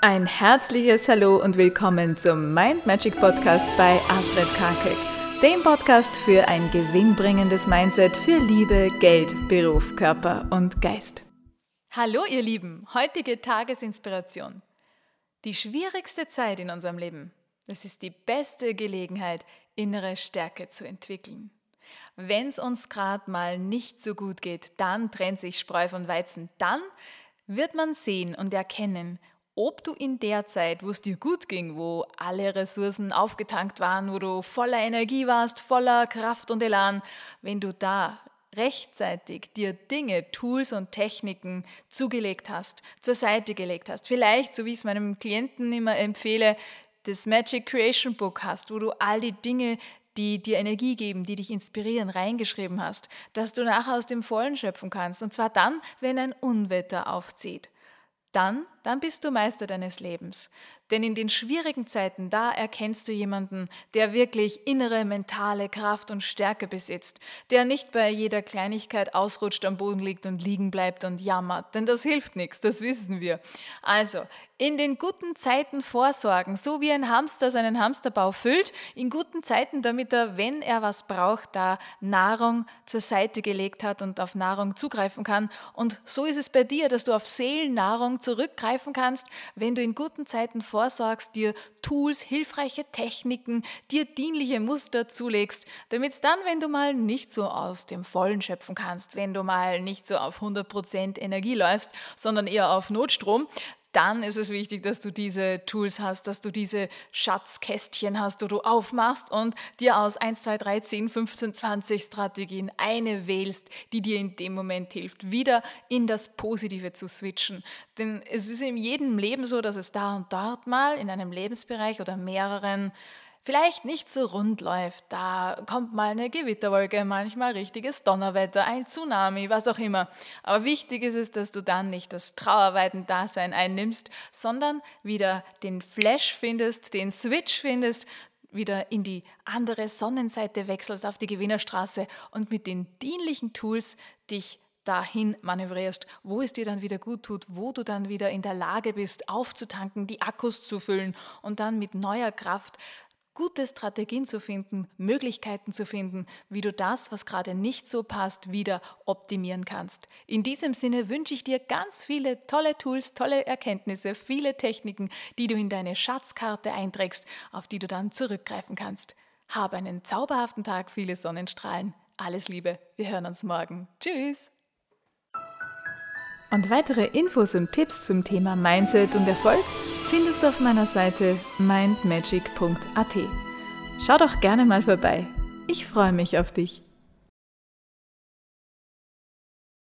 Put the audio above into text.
Ein herzliches Hallo und willkommen zum Mind Magic Podcast bei Astrid Karkek, dem Podcast für ein gewinnbringendes Mindset für Liebe, Geld, Beruf, Körper und Geist. Hallo ihr Lieben, heutige Tagesinspiration. Die schwierigste Zeit in unserem Leben, das ist die beste Gelegenheit, innere Stärke zu entwickeln. Wenn es uns gerade mal nicht so gut geht, dann trennt sich Spreu von Weizen. Dann wird man sehen und erkennen, ob du in der Zeit, wo es dir gut ging, wo alle Ressourcen aufgetankt waren, wo du voller Energie warst, voller Kraft und Elan, wenn du da rechtzeitig dir Dinge, Tools und Techniken zugelegt hast, zur Seite gelegt hast, vielleicht, so wie ich es meinem Klienten immer empfehle, das Magic Creation Book hast, wo du all die Dinge, die dir Energie geben, die dich inspirieren, reingeschrieben hast, dass du nachher aus dem Vollen schöpfen kannst. Und zwar dann, wenn ein Unwetter aufzieht dann, dann bist du Meister deines Lebens. Denn in den schwierigen Zeiten, da erkennst du jemanden, der wirklich innere mentale Kraft und Stärke besitzt, der nicht bei jeder Kleinigkeit ausrutscht, am Boden liegt und liegen bleibt und jammert. Denn das hilft nichts, das wissen wir. Also, in den guten Zeiten vorsorgen, so wie ein Hamster seinen Hamsterbau füllt, in guten Zeiten, damit er, wenn er was braucht, da Nahrung zur Seite gelegt hat und auf Nahrung zugreifen kann. Und so ist es bei dir, dass du auf Seelennahrung zurückgreifen kannst, wenn du in guten Zeiten vorsorgst, dir Tools, hilfreiche Techniken, dir dienliche Muster zulegst, damit es dann, wenn du mal nicht so aus dem Vollen schöpfen kannst, wenn du mal nicht so auf 100% Energie läufst, sondern eher auf Notstrom, dann ist es wichtig, dass du diese Tools hast, dass du diese Schatzkästchen hast, wo du aufmachst und dir aus 1, 2, 3, 10, 15, 20 Strategien eine wählst, die dir in dem Moment hilft, wieder in das Positive zu switchen. Denn es ist in jedem Leben so, dass es da und dort mal in einem Lebensbereich oder mehreren vielleicht nicht so rund läuft. Da kommt mal eine Gewitterwolke, manchmal richtiges Donnerwetter, ein Tsunami, was auch immer. Aber wichtig ist es, dass du dann nicht das Trauerweiden-Dasein einnimmst, sondern wieder den Flash findest, den Switch findest, wieder in die andere Sonnenseite wechselst auf die Gewinnerstraße und mit den dienlichen Tools dich dahin manövrierst, wo es dir dann wieder gut tut, wo du dann wieder in der Lage bist, aufzutanken, die Akkus zu füllen und dann mit neuer Kraft gute Strategien zu finden, Möglichkeiten zu finden, wie du das, was gerade nicht so passt, wieder optimieren kannst. In diesem Sinne wünsche ich dir ganz viele tolle Tools, tolle Erkenntnisse, viele Techniken, die du in deine Schatzkarte einträgst, auf die du dann zurückgreifen kannst. Habe einen zauberhaften Tag, viele Sonnenstrahlen. Alles Liebe, wir hören uns morgen. Tschüss! Und weitere Infos und Tipps zum Thema Mindset und Erfolg findest du auf meiner Seite mindmagic.at. Schau doch gerne mal vorbei. Ich freue mich auf dich.